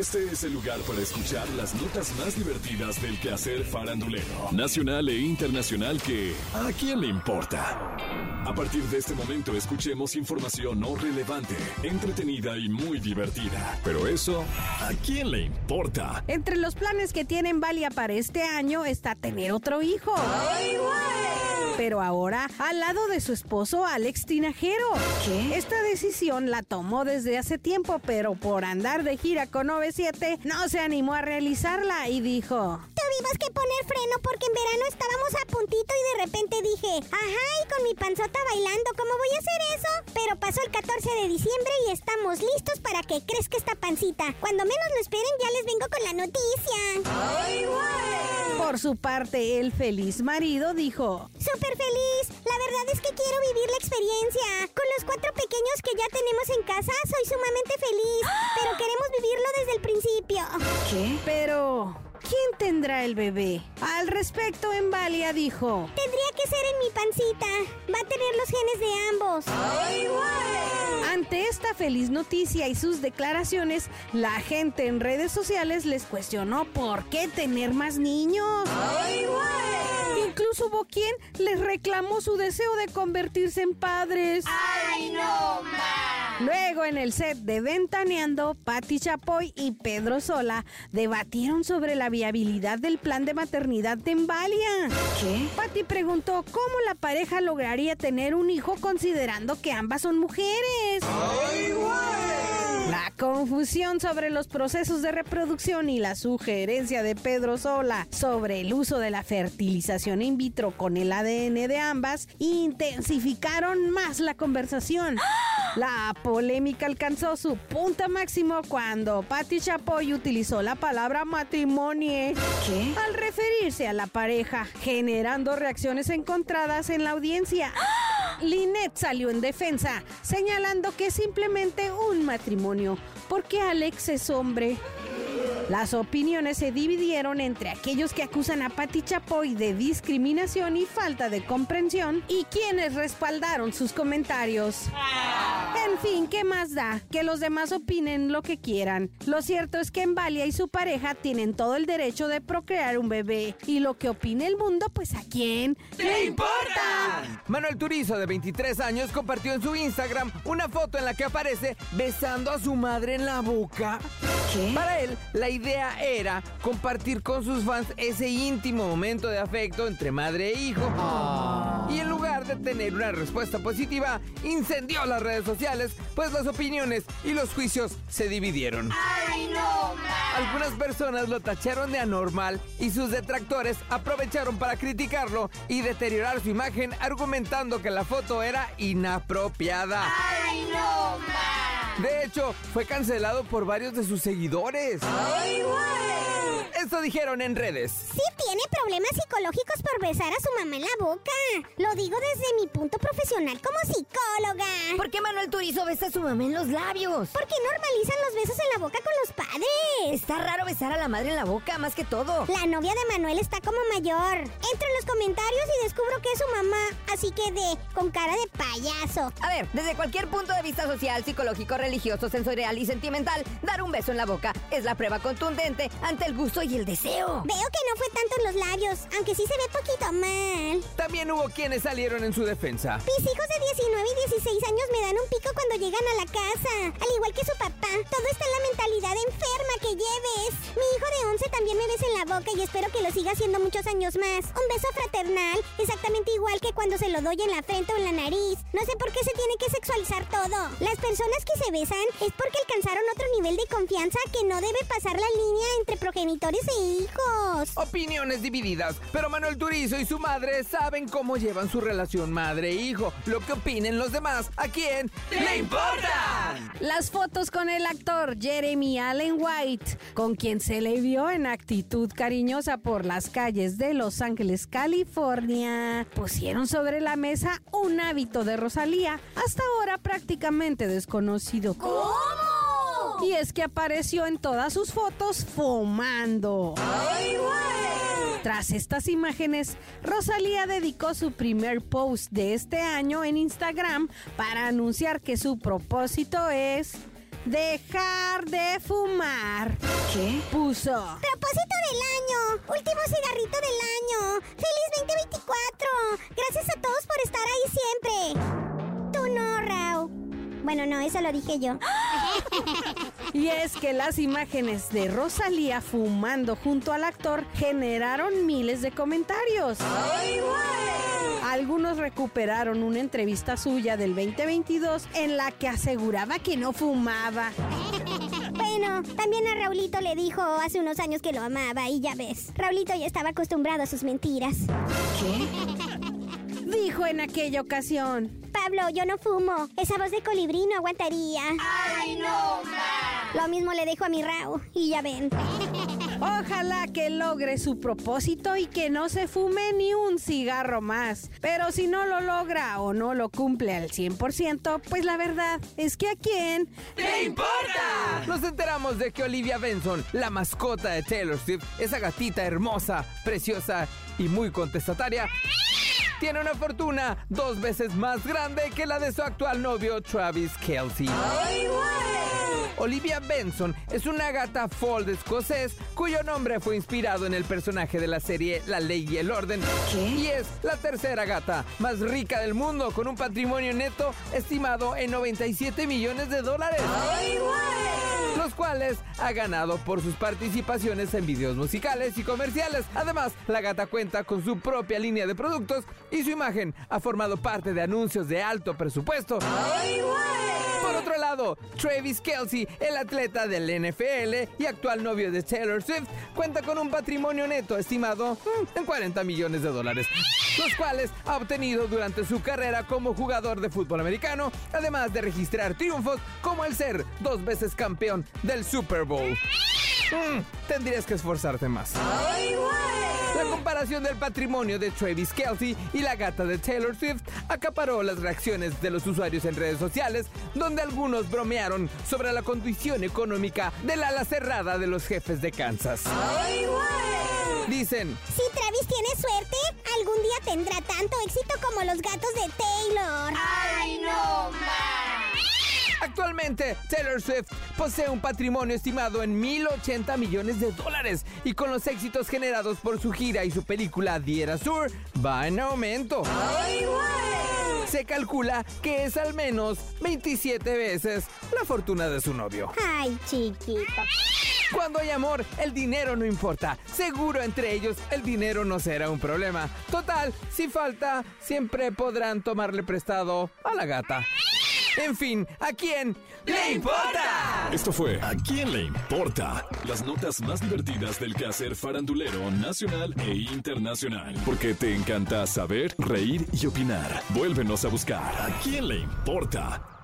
Este es el lugar para escuchar las notas más divertidas del quehacer farandulero, nacional e internacional que ¿a quién le importa? A partir de este momento escuchemos información no relevante, entretenida y muy divertida. Pero eso, ¿a quién le importa? Entre los planes que tienen Valia para este año está tener otro hijo. ¡Ay, Pero ahora al lado de su esposo Alex Tinajero. ¿Qué? Esta decisión la tomó desde hace tiempo, pero por andar de gira con 97 no se animó a realizarla y dijo... Tuvimos que poner freno porque en verano estábamos a puntito y de repente dije, ajá, y con mi panzota bailando, ¿cómo voy a hacer eso? Pero pasó el 14 de diciembre y estamos listos para que crezca esta pancita. Cuando menos lo esperen, ya les vengo con la noticia. ¡Ay, güey! Por su parte, el feliz marido dijo: ¡Súper feliz! La verdad es que quiero vivir la experiencia. Con los cuatro pequeños que ya tenemos en casa, soy sumamente feliz. Pero queremos vivirlo desde el principio. ¿Qué? Pero. ¿Quién tendrá el bebé? Al respecto, Embalia dijo: Tendría que ser en mi pancita. Va a tener los genes de ambos. ¡Ay, güey! Ante esta feliz noticia y sus declaraciones, la gente en redes sociales les cuestionó por qué tener más niños. ¡Ay, güey! Incluso hubo quien les reclamó su deseo de convertirse en padres. ¡Ay, no, Luego, en el set de Ventaneando, Patti Chapoy y Pedro Sola debatieron sobre la viabilidad del plan de maternidad de Embalia. ¿Qué? Patti preguntó cómo la pareja lograría tener un hijo considerando que ambas son mujeres. ¡Ay, La confusión sobre los procesos de reproducción y la sugerencia de Pedro Sola sobre el uso de la fertilización in vitro con el ADN de ambas intensificaron más la conversación. La polémica alcanzó su punto máximo cuando Patti Chapoy utilizó la palabra matrimonio ¿Qué? al referirse a la pareja, generando reacciones encontradas en la audiencia. Lynette salió en defensa, señalando que es simplemente un matrimonio, porque Alex es hombre. Las opiniones se dividieron entre aquellos que acusan a Patti Chapoy de discriminación y falta de comprensión y quienes respaldaron sus comentarios. En fin, ¿qué más da? Que los demás opinen lo que quieran. Lo cierto es que Embalia y su pareja tienen todo el derecho de procrear un bebé. Y lo que opine el mundo, pues a quién le importa. Manuel Turizo, de 23 años, compartió en su Instagram una foto en la que aparece besando a su madre en la boca. ¿Qué? Para él, la idea era compartir con sus fans ese íntimo momento de afecto entre madre e hijo. Ah. Y en lugar de tener una respuesta positiva, incendió las redes sociales, pues las opiniones y los juicios se dividieron. ¡Ay, no, Algunas personas lo tacharon de anormal y sus detractores aprovecharon para criticarlo y deteriorar su imagen argumentando que la foto era inapropiada. ¡Ay, no, de hecho, fue cancelado por varios de sus seguidores. ¡Ay, güey! Esto dijeron en redes. Sí tiene problemas psicológicos por besar a su mamá en la boca. Lo digo desde mi punto profesional como psicóloga. ¿Por qué Manuel Turizo besa a su mamá en los labios? Porque normalizan los besos en la boca con los padres. Está raro besar a la madre en la boca, más que todo. La novia de Manuel está como mayor. Entro en los comentarios y descubro que es su mamá, así que de con cara de payaso. A ver, desde cualquier punto de vista social, psicológico, religioso, sensorial y sentimental, dar un beso en la boca es la prueba contundente ante el gusto y el deseo. Veo que no fue tanto en los labios, aunque sí se ve poquito mal. También hubo quienes salieron en su defensa. Mis hijos de 19 y 16 años me dan un pico cuando llegan a la casa, al igual que su papá. Todo está en la mentalidad enferma que lleves. Mi hijo de 11 también me besa en la boca y espero que lo siga haciendo muchos años más. Un beso fraternal, exactamente igual que cuando se lo doy en la frente o en la nariz. No sé por qué se tiene que sexualizar todo. Las personas que se besan es porque alcanzaron otro nivel de confianza que no debe pasar la línea entre progenitores e hijos. Opiniones divididas, pero Manuel Turizo y su madre saben cómo llevan su relación madre-hijo. Lo que opinen los demás, ¿a quién le importa? Las fotos con el actor Jeremy Allen White, con quien se le vio en actitud cariñosa por las calles de Los Ángeles, California, pusieron sobre la mesa un hábito de Rosalía, hasta ahora prácticamente desconocido. ¿Cómo? Y es que apareció en todas sus fotos fumando. ¡Ay, güey! Tras estas imágenes, Rosalía dedicó su primer post de este año en Instagram para anunciar que su propósito es dejar de fumar. ¿Qué? Puso. Propósito del año. Último cigarrito del año. ¡Feliz 2024! Gracias a todos por estar ahí siempre. Tú no, Rao. Bueno, no, eso lo dije yo. Y es que las imágenes de Rosalía fumando junto al actor generaron miles de comentarios. Algunos recuperaron una entrevista suya del 2022 en la que aseguraba que no fumaba. Bueno, también a Raulito le dijo hace unos años que lo amaba y ya ves. Raulito ya estaba acostumbrado a sus mentiras. Dijo en aquella ocasión. Pablo, yo no fumo. Esa voz de colibrí no aguantaría. ¡Ay, no, Lo mismo le dejo a mi Rao. Y ya ven. Ojalá que logre su propósito y que no se fume ni un cigarro más. Pero si no lo logra o no lo cumple al 100%, pues la verdad es que a quién ¿Qué importa? Nos enteramos de que Olivia Benson, la mascota de Taylor Swift, esa gatita hermosa, preciosa y muy contestataria, tiene una fortuna dos veces más grande que la de su actual novio Travis Kelsey. Olivia Benson es una gata fold escocés cuyo nombre fue inspirado en el personaje de la serie La Ley y el Orden. Y es la tercera gata más rica del mundo con un patrimonio neto estimado en 97 millones de dólares. Los cuales ha ganado por sus participaciones en videos musicales y comerciales. Además, la gata cuenta con su propia línea de productos y su imagen ha formado parte de anuncios de alto presupuesto. Por otro Travis Kelsey, el atleta del NFL y actual novio de Taylor Swift, cuenta con un patrimonio neto estimado mm, en 40 millones de dólares, los cuales ha obtenido durante su carrera como jugador de fútbol americano, además de registrar triunfos como el ser dos veces campeón del Super Bowl. Mm, tendrías que esforzarte más. La comparación del patrimonio de Travis Kelsey y la gata de Taylor Swift acaparó las reacciones de los usuarios en redes sociales, donde algunos bromearon sobre la condición económica del ala cerrada de los jefes de Kansas. Dicen, Si Travis tiene suerte, algún día tendrá tanto éxito como los gatos de Taylor. ¡Ay, no, Actualmente, Taylor Swift posee un patrimonio estimado en 1.080 millones de dólares y con los éxitos generados por su gira y su película The Eras Tour va en aumento. Se calcula que es al menos 27 veces la fortuna de su novio. Ay, chiquito. Cuando hay amor, el dinero no importa. Seguro entre ellos el dinero no será un problema. Total, si falta, siempre podrán tomarle prestado a la gata. En fin, ¿a quién le importa? Esto fue ¿A quién le importa? Las notas más divertidas del quehacer farandulero nacional e internacional. Porque te encanta saber, reír y opinar. Vuélvenos a buscar ¿A quién le importa?